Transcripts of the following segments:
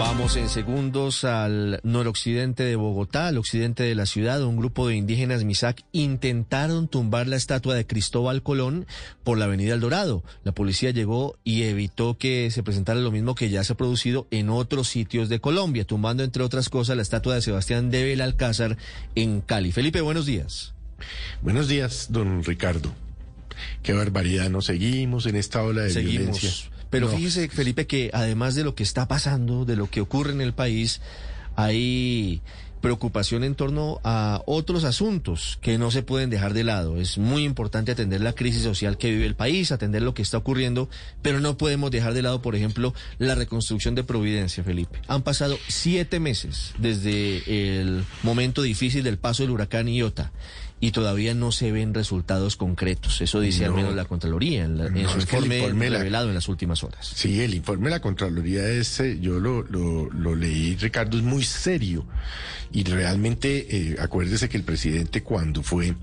Vamos en segundos al noroccidente de Bogotá, al occidente de la ciudad. Un grupo de indígenas Misak intentaron tumbar la estatua de Cristóbal Colón por la avenida El Dorado. La policía llegó y evitó que se presentara lo mismo que ya se ha producido en otros sitios de Colombia, tumbando entre otras cosas la estatua de Sebastián de Belalcázar en Cali. Felipe, buenos días. Buenos días, don Ricardo. Qué barbaridad, nos seguimos en esta ola de Seguimos. violencia. Pero No. fíjese, Felipe, que además de lo que está pasando, de lo que ocurre en el país, hay preocupación en torno a otros asuntos que no se pueden dejar de lado. Es muy importante atender la crisis social que vive el país, atender lo que está ocurriendo, pero no podemos dejar de lado, por ejemplo, la reconstrucción de Providencia, Felipe. Han pasado siete meses desde el momento difícil del paso del huracán Iota. Y todavía no se ven resultados concretos. Eso dice al No. menos la Contraloría en, la- en No, su informe, informe la- revelado en las últimas horas. Sí, el informe de la Contraloría es, eh, yo lo, lo, lo leí, Ricardo, es muy serio. Y realmente, eh, acuérdese que el presidente cuando fue,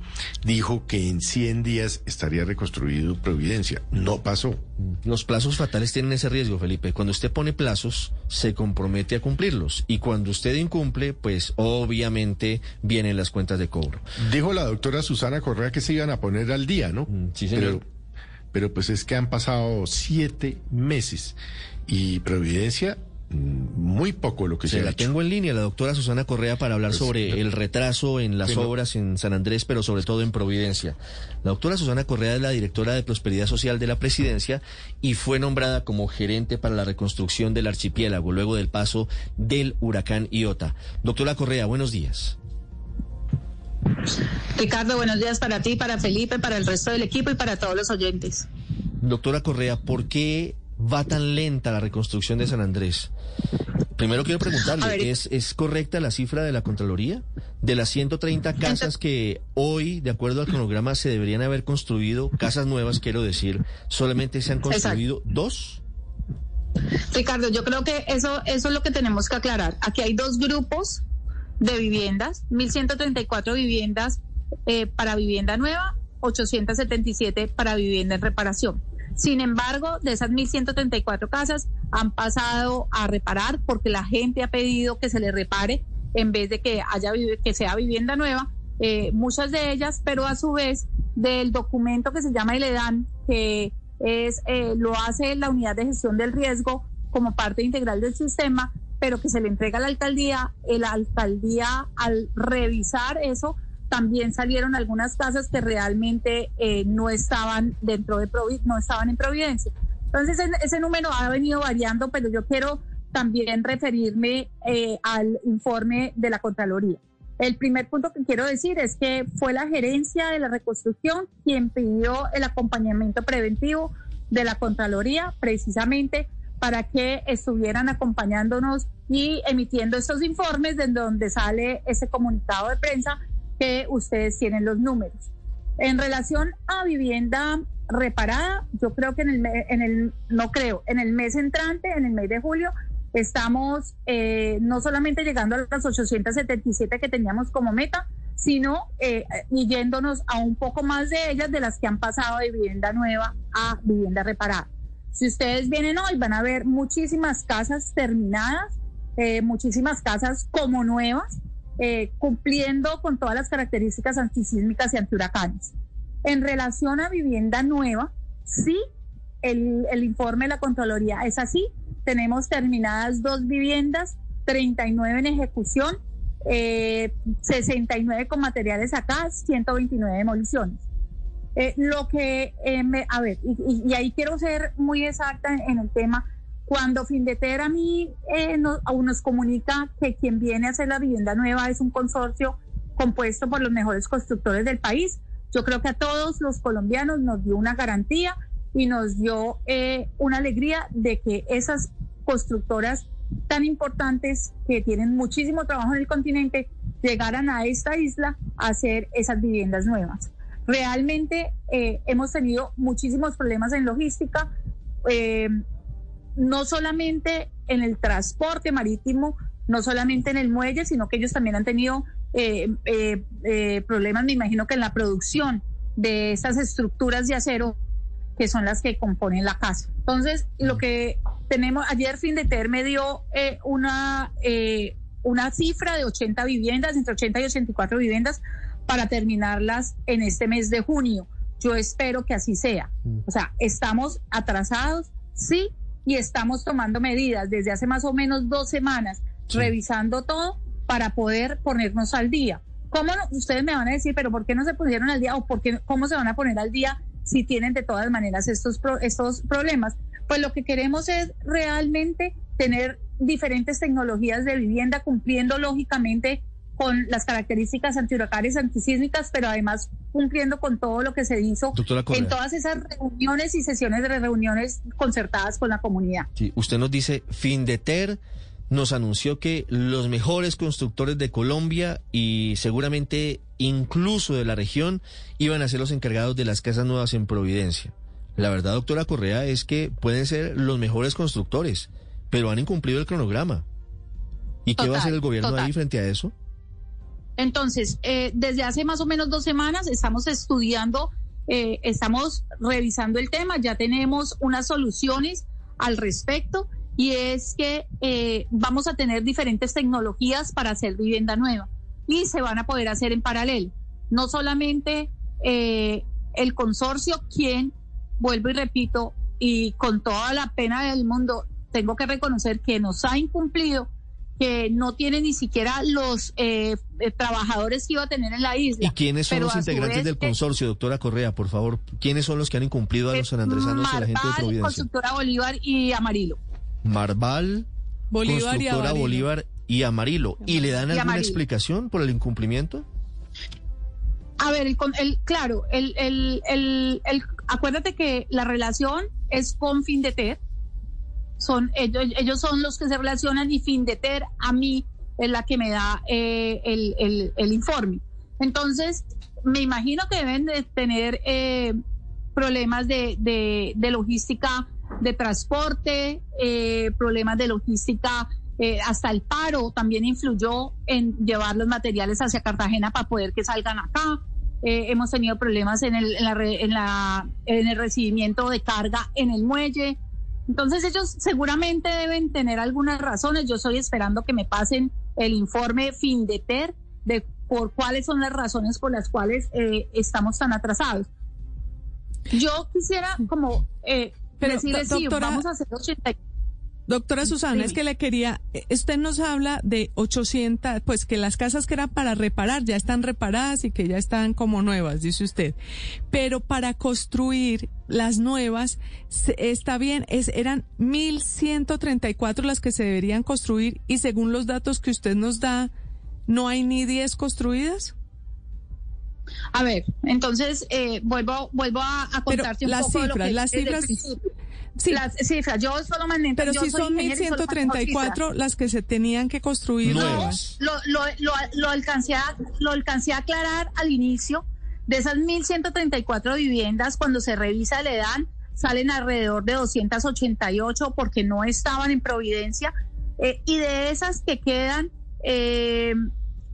dijo que en 100 días estaría reconstruido Providencia. No pasó. Los plazos fatales tienen ese riesgo, Felipe. Cuando usted pone plazos, se compromete a cumplirlos. Y cuando usted incumple, pues obviamente vienen las cuentas de cobro. Dijo la doctora Susana Correa que se iban a poner al día, ¿no? Mm, sí, señor. Pero, pero pues es que han pasado siete meses y Providencia, mm, muy poco lo que se, Se ha la hecho. tengo en línea, la doctora Susana Correa, para hablar Pues, sobre pero- el retraso en las pero- obras en San Andrés, pero sobre todo en Providencia. La doctora Susana Correa es la directora de Prosperidad Social de la Presidencia y fue nombrada como gerente para la reconstrucción del archipiélago luego del paso del huracán Iota. Doctora Correa, buenos días. Ricardo, buenos días para ti, para Felipe, para el resto del equipo y para todos los oyentes. Doctora Correa, ¿por qué va tan lenta la reconstrucción de San Andrés? Primero quiero preguntarle, ¿es, ¿es correcta la cifra de la Contraloría? De las 130 casas que hoy, de acuerdo al cronograma, se deberían haber construido, casas nuevas, quiero decir, solamente se han construido dos. Ricardo, yo creo que eso, eso es lo que tenemos que aclarar. Aquí hay dos grupos de viviendas, 1.134 viviendas eh, para vivienda nueva, 877 para vivienda en reparación. Sin embargo, de esas 1.134 casas han pasado a reparar porque la gente ha pedido que se le repare en vez de que haya que sea vivienda nueva. eh, muchas de ellas, pero a su vez del documento que se llama ILEDAN, que es eh, lo hace la unidad de gestión del riesgo como parte integral del sistema, pero que se le entrega a la alcaldía. eh, La alcaldía, al revisar eso, también salieron algunas casas que realmente eh, no estaban dentro de Provi- no estaban en Providencia. Entonces ese, número ha venido variando, pero yo quiero también referirme eh, al informe de la Contraloría. El primer punto que quiero decir es que fue la gerencia de la reconstrucción quien pidió el acompañamiento preventivo de la Contraloría precisamente para que estuvieran acompañándonos y emitiendo estos informes de donde sale ese comunicado de prensa que ustedes tienen los números. En relación a vivienda reparada, yo creo que en el, en el no creo, en el mes entrante, en el mes de julio, estamos eh, no solamente llegando a las 877 que teníamos como meta, sino eh, yéndonos a un poco más de ellas de las que han pasado de vivienda nueva a vivienda reparada. Si ustedes vienen hoy, van a ver muchísimas casas terminadas, eh, muchísimas casas como nuevas, eh, cumpliendo con todas las características antisísmicas y antihuracanes. En relación a vivienda nueva, sí, el, el informe de la Contraloría es así. Tenemos terminadas dos viviendas, 39 en ejecución, eh, 69 con materiales acá, 129 demoliciones. Eh, lo que, eh, me, a ver, y, y- ahí quiero ser muy exacta en, en el tema. Cuando Findeter a mí eh, nos, aún nos comunica que quien viene a hacer la vivienda nueva es un consorcio compuesto por los mejores constructores del país, yo creo que a todos los colombianos nos dio una garantía y nos dio eh, una alegría de que esas constructoras tan importantes que tienen muchísimo trabajo en el continente llegaran a esta isla a hacer esas viviendas nuevas. Realmente eh, hemos tenido muchísimos problemas en logística, eh, no solamente en el transporte marítimo, no solamente en el muelle, sino que ellos también han tenido eh, problemas, me imagino que en la producción de estas estructuras de acero que son las que componen la casa. Entonces, lo que tenemos, ayer Findeter me dio eh, una, eh, una cifra de 80 viviendas, entre 80 y 84 viviendas, para terminarlas en este mes de junio. Yo espero que así sea. Mm. O sea, estamos atrasados, sí, y estamos tomando medidas desde hace más o menos dos semanas, revisando todo para poder ponernos al día. ¿Cómo ustedes me van a decir, pero por qué no se pusieron al día o por qué, cómo se van a poner al día si tienen de todas maneras estos, estos problemas? Pues lo que queremos es realmente tener diferentes tecnologías de vivienda cumpliendo lógicamente con las características antihuracanes, antisísmicas, pero además cumpliendo con todo lo que se hizo en todas esas reuniones y sesiones de reuniones concertadas con la comunidad. Sí, usted nos dice, fin de ter nos anunció que los mejores constructores de Colombia y seguramente incluso de la región iban a ser los encargados de las casas nuevas en Providencia. La verdad, doctora Correa, es que pueden ser los mejores constructores, pero han incumplido el cronograma. ¿Y qué va a hacer el gobierno ahí frente a eso? Entonces, eh, desde hace más o menos dos semanas estamos estudiando, eh, estamos revisando el tema, ya tenemos unas soluciones al respecto y es que eh, vamos a tener diferentes tecnologías para hacer vivienda nueva y se van a poder hacer en paralelo. No solamente eh, el consorcio, quien, vuelvo y repito, y con toda la pena del mundo, tengo que reconocer que nos ha incumplido, que no tiene ni siquiera los eh, trabajadores que iba a tener en la isla. ¿Y quiénes son los integrantes del consorcio, doctora Correa, por favor? ¿Quiénes son los que han incumplido a los sanandresanos y a la gente de Providencia? Constructora Bolívar y Amarillo. Marval, Bolívar Constructora y Bolívar y Amarillo. ¿Y le dan alguna explicación por el incumplimiento? A ver, el, claro, el, el, el, acuérdate que la relación es con Findeter. Son, ellos, ellos son los que se relacionan y Findeter a mí es la que me da eh, el, el, informe. Entonces, me imagino que deben de tener eh, problemas de, de, de logística de transporte, eh, problemas de logística, eh, hasta el paro también influyó en llevar los materiales hacia Cartagena para poder que salgan acá. Eh, hemos tenido problemas en el, en, la, en, la, en el recibimiento de carga en el muelle. Entonces ellos seguramente deben tener algunas razones. Yo estoy esperando que me pasen el informe FINDETER de por cuáles son las razones por las cuales estamos tan atrasados. Yo quisiera como eh, pero, doctora, vamos a hacer 80. Doctora Susana, es que le quería, eh, usted nos habla de 800, pues que las casas que eran para reparar ya están reparadas y que ya están como nuevas, dice usted. Pero para construir las nuevas, está bien, es, eran 1134 las que se deberían construir y según los datos que usted nos da, ¿no hay ni 10 construidas? A ver, entonces eh, vuelvo, vuelvo a, contarte un las poco cifras, las cifras. Sí. Las cifras, yo solamente. Pero si son 1.134 las que se tenían que construir. No, lo, lo, lo, lo, alcancé a, lo alcancé a aclarar al inicio. De esas 1.134 viviendas, cuando se revisa le dan, salen alrededor de 288 porque no estaban en Providencia. Eh, y de esas que quedan, eh,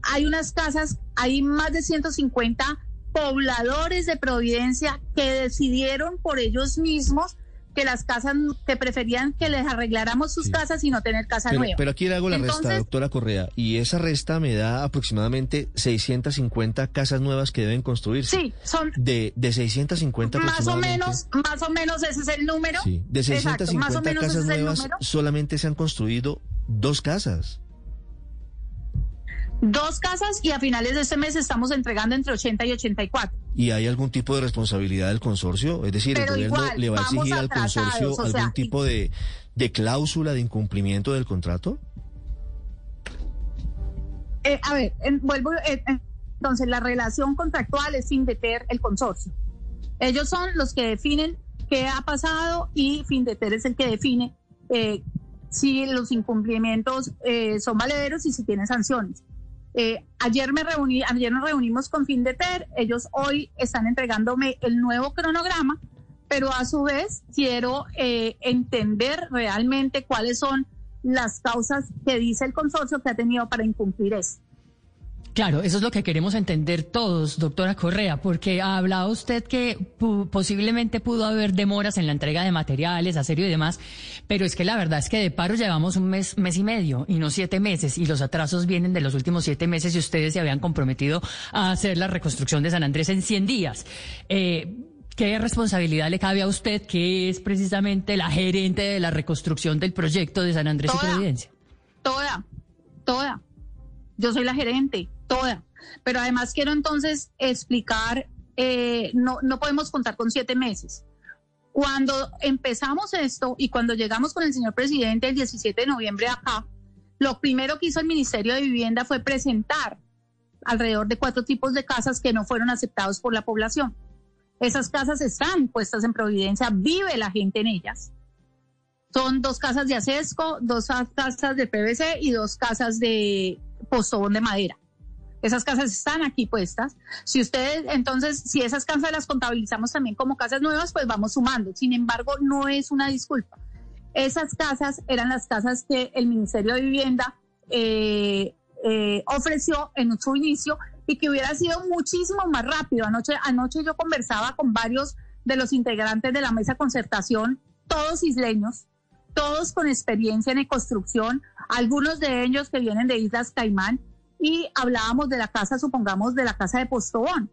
hay unas casas, hay más de 150 pobladores de Providencia que decidieron por ellos mismos que las casas, que preferían que les arregláramos sus casas y no tener casa nueva. Pero aquí le hago la resta, doctora Correa, y esa resta me da aproximadamente 650 casas nuevas que deben construirse. Sí, son... De, de 650 Más o menos, más o menos ese es el número. Sí, de 650 casas nuevas solamente se han construido dos casas dos casas y a finales de este mes estamos entregando entre 80 y 84. ¿Y hay algún tipo de responsabilidad del consorcio? Es decir, ¿el gobierno le va a exigir al consorcio algún tipo de, cláusula de incumplimiento del contrato? Eh, a ver, vuelvo. Eh, entonces, la relación contractual es Findeter, el consorcio. Ellos son los que definen qué ha pasado y Findeter es el que define eh, si los incumplimientos eh, son valederos y si tienen sanciones. Eh, ayer me reuní, ayer nos reunimos con Findeter, ellos hoy están entregándome el nuevo cronograma, pero a su vez quiero eh, entender realmente cuáles son las causas que dice el consorcio que ha tenido para incumplir esto. Claro, eso es lo que queremos entender todos, doctora Correa, porque ha hablado usted que posiblemente pudo haber demoras en la entrega de materiales, acero y demás, pero es que la verdad es que de paro llevamos un mes, mes y medio y no siete meses, y los atrasos vienen de los últimos siete meses y ustedes se habían comprometido a hacer la reconstrucción de San Andrés en 100 días. Eh, ¿Qué responsabilidad le cabe a usted, que es precisamente la gerente de la reconstrucción del proyecto de San Andrés y Providencia? Toda, toda. Yo soy la gerente toda. Pero además quiero entonces explicar, eh, no, no podemos contar con siete meses. Cuando empezamos esto y cuando llegamos con el señor presidente el 17 de noviembre acá, lo primero que hizo el Ministerio de Vivienda fue presentar alrededor de cuatro tipos de casas que no fueron aceptados por la población. Esas casas están puestas en Providencia, vive la gente en ellas. Son dos casas de acesco, dos casas de PVC y dos casas de postobón de madera. Esas casas están aquí puestas. Si ustedes, entonces, si esas casas las contabilizamos también como casas nuevas, pues vamos sumando. Sin embargo, no es una disculpa. Esas casas eran las casas que el Ministerio de Vivienda eh, eh, ofreció en su inicio y que hubiera sido muchísimo más rápido. Anoche, anoche yo conversaba con varios de los integrantes de la mesa concertación, todos isleños, todos con experiencia en construcción, algunos de ellos que vienen de Islas Caimán, y hablábamos de la casa, supongamos, de la casa de Postobón,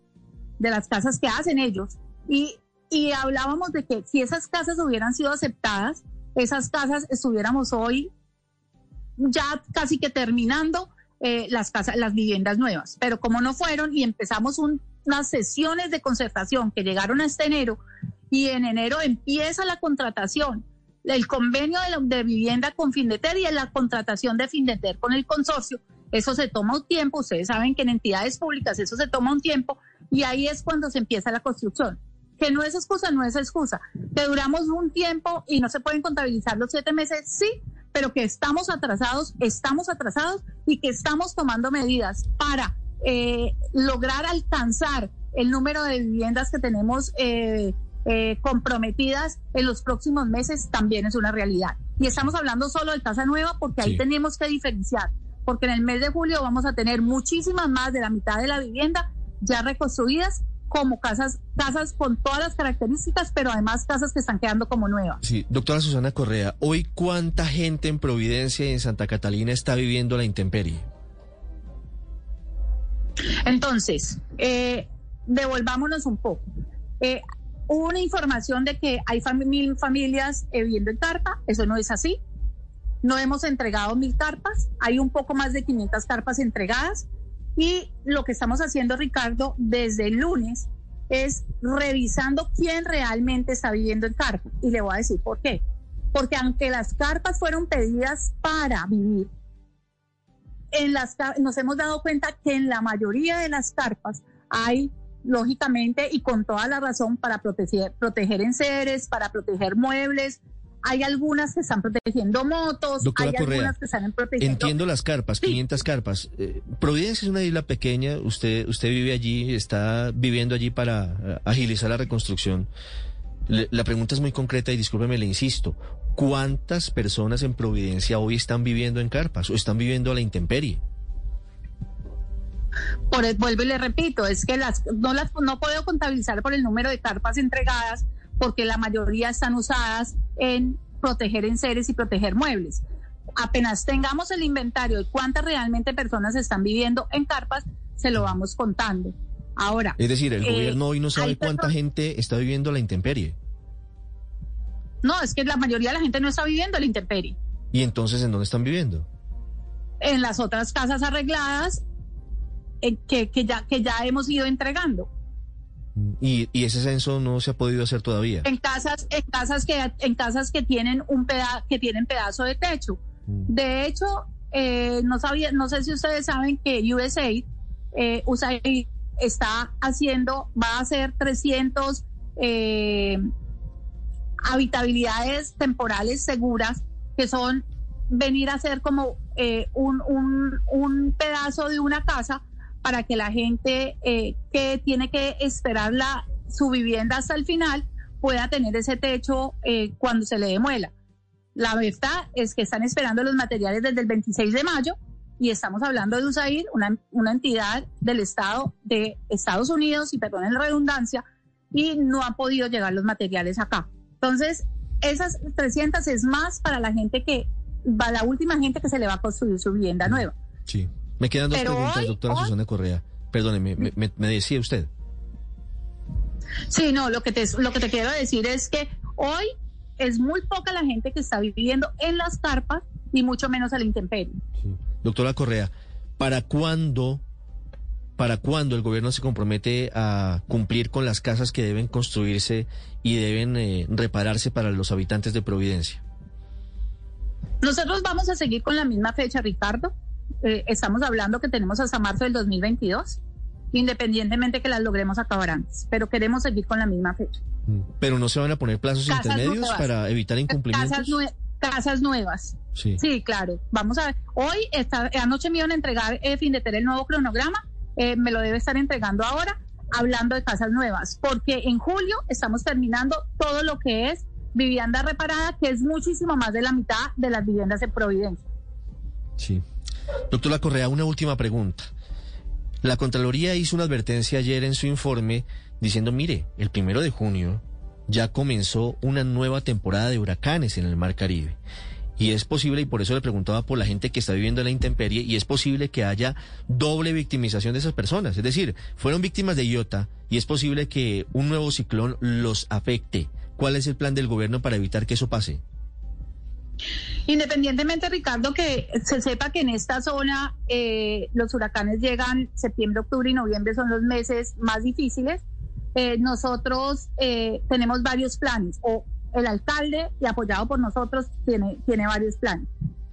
de las casas que hacen ellos. Y, y hablábamos de que si esas casas hubieran sido aceptadas, esas casas estuviéramos hoy ya casi que terminando eh, las casas, las viviendas nuevas. Pero como no fueron y empezamos unas sesiones de concertación que llegaron hasta enero y en enero empieza la contratación, el convenio de, de vivienda con Findeter y la contratación de Findeter con el consorcio, eso se toma un tiempo, ustedes saben que en entidades públicas eso se toma un tiempo y ahí es cuando se empieza la construcción. Que no es excusa, no es excusa. Que duramos un tiempo y no se pueden contabilizar los siete meses, sí, pero que estamos atrasados, estamos atrasados y que estamos tomando medidas para eh, lograr alcanzar el número de viviendas que tenemos eh, eh, comprometidas en los próximos meses también es una realidad. Y estamos hablando solo de casa nueva porque ahí tenemos que diferenciar porque en el mes de julio vamos a tener muchísimas más de la mitad de la vivienda ya reconstruidas como casas, casas con todas las características, pero además casas que están quedando como nuevas. Sí, doctora Susana Correa, hoy cuánta gente en Providencia y en Santa Catalina está viviendo la intemperie. Entonces, eh, devolvámonos un poco. Eh, hubo una información de que hay mil familias eh, viviendo en carpa, eso no es así. No hemos entregado mil carpas, hay un poco más de 500 carpas entregadas y lo que estamos haciendo, Ricardo, desde el lunes es revisando quién realmente está viviendo en carpa. Y le voy a decir por qué. Porque aunque las carpas fueron pedidas para vivir, en las, nos hemos dado cuenta que en la mayoría de las carpas hay, lógicamente, y con toda la razón, para proteger, proteger enseres, para proteger muebles, hay algunas que están protegiendo motos, hay algunas que están protegiendo... Entiendo las carpas, 500 carpas. Eh, Providencia es una isla pequeña, usted, usted vive allí, está viviendo allí para eh, agilizar la reconstrucción. la pregunta es muy concreta y discúlpeme, le insisto. ¿Cuántas personas en Providencia hoy están viviendo en carpas o están viviendo a la intemperie? Por, vuelvo y le repito, es que las no las no puedo contabilizar por el número de carpas entregadas porque la mayoría están usadas en proteger enseres y proteger muebles. Apenas tengamos el inventario de cuántas realmente personas están viviendo en carpas, se lo vamos contando. Ahora. Es decir, el gobierno hoy no eh, sabe cuánta gente está viviendo la intemperie. No, es que la mayoría de la gente no está viviendo la intemperie. ¿Y entonces en dónde están viviendo? En las otras casas arregladas que, que, ya, que ya hemos ido entregando. Y, ese censo no se ha podido hacer todavía. En casas, en casas que, en casas que tienen un peda que tienen pedazo de techo. Mm. De hecho, eh, no sabía, no sé si ustedes saben que USAID, eh, USAID está haciendo, va a hacer 300 eh, habitabilidades temporales seguras, que son venir a ser como eh, un, un, un, pedazo de una casa para que la gente eh, que tiene que esperar la, su vivienda hasta el final pueda tener ese techo eh, cuando se le demuela. La verdad es que están esperando los materiales desde el 26 de mayo y estamos hablando de USAID, una, entidad del Estado de Estados Unidos, y perdón la redundancia, y no han podido llegar los materiales acá. Entonces, esas 300 es más para la gente que, va la última gente que se le va a construir su vivienda nueva. Sí. Me quedan dos preguntas, doctora Susana Correa. Perdóneme, me, me, decía usted. Sí, no, lo que, te, lo que te quiero decir es que hoy es muy poca la gente que está viviendo en las carpas y mucho menos a la intemperie. Doctora Correa, ¿para cuándo ¿Para cuándo el gobierno se compromete a cumplir con las casas que deben construirse y deben eh, repararse para los habitantes de Providencia? Nosotros vamos a seguir con la misma fecha, Ricardo. Eh, estamos hablando que tenemos hasta marzo del 2022, independientemente que las logremos acabar antes, pero queremos seguir con la misma fecha. Mm. Pero no se van a poner plazos intermedios para evitar incumplimientos. Casas, nuevas. Sí. sí. claro. Vamos a ver. Hoy, esta, anoche me iban a entregar eh, fin de el nuevo cronograma eh, me lo debe estar entregando ahora, hablando de casas nuevas, porque en julio estamos terminando todo lo que es vivienda reparada, que es muchísimo más de la mitad de las viviendas en Providencia. Sí. Doctora Correa, una última pregunta. La Contraloría hizo una advertencia ayer en su informe diciendo, mire, el primero de junio ya comenzó una nueva temporada de huracanes en el Mar Caribe. Y es posible, y por eso le preguntaba por la gente que está viviendo en la intemperie, y es posible que haya doble victimización de esas personas. Es decir, fueron víctimas de Iota y es posible que un nuevo ciclón los afecte. ¿Cuál es el plan del gobierno para evitar que eso pase? Independientemente, Ricardo, que se sepa que en esta zona eh, los huracanes llegan septiembre, octubre y noviembre son los meses más difíciles. Eh, nosotros eh, tenemos varios planes, o el alcalde, y apoyado por nosotros, tiene, tiene varios planes.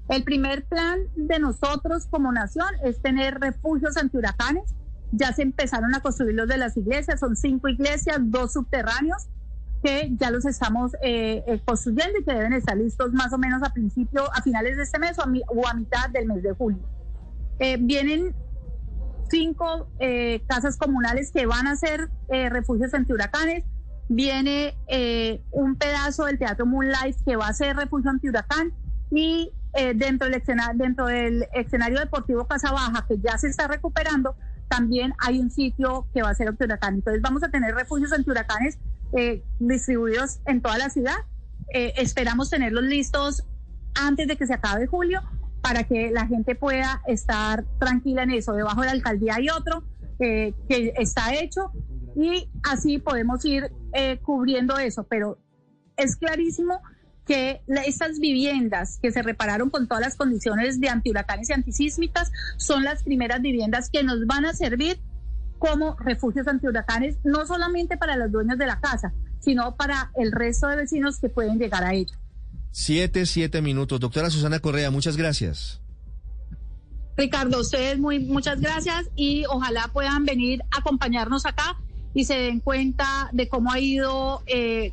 El primer plan de nosotros como nación es tener refugios antihuracanes. Ya se empezaron a construir los de las iglesias, son cinco iglesias, dos subterráneos, que ya los estamos eh, eh, construyendo y que deben estar listos más o menos a principio, a finales de este mes o a, mitad del mes de julio. Eh, vienen cinco casas comunales que van a ser refugios antihuracanes viene eh, un pedazo del Teatro Moonlight que va a ser refugio antihuracán y eh, dentro, del escenario, dentro del escenario deportivo Casa Baja, que ya se está recuperando, también hay un sitio que va a ser antihuracán. Entonces vamos a tener refugios antihuracanes eh, distribuidos en toda la ciudad. esperamos tenerlos listos antes de que se acabe julio para que la gente pueda estar tranquila en eso. Debajo de la alcaldía hay otro que está hecho y así podemos ir eh, cubriendo eso, pero es clarísimo que estas viviendas que se repararon con todas las condiciones de antihuracanes y antisísmicas son las primeras viviendas que nos van a servir como refugios antihuracanes, no solamente para los dueños de la casa, sino para el resto de vecinos que pueden llegar a ello. Siete, siete minutos. Doctora Susana Correa, muchas gracias. Ricardo, ustedes muy, muchas gracias y ojalá puedan venir a acompañarnos acá y se den cuenta de cómo ha ido eh,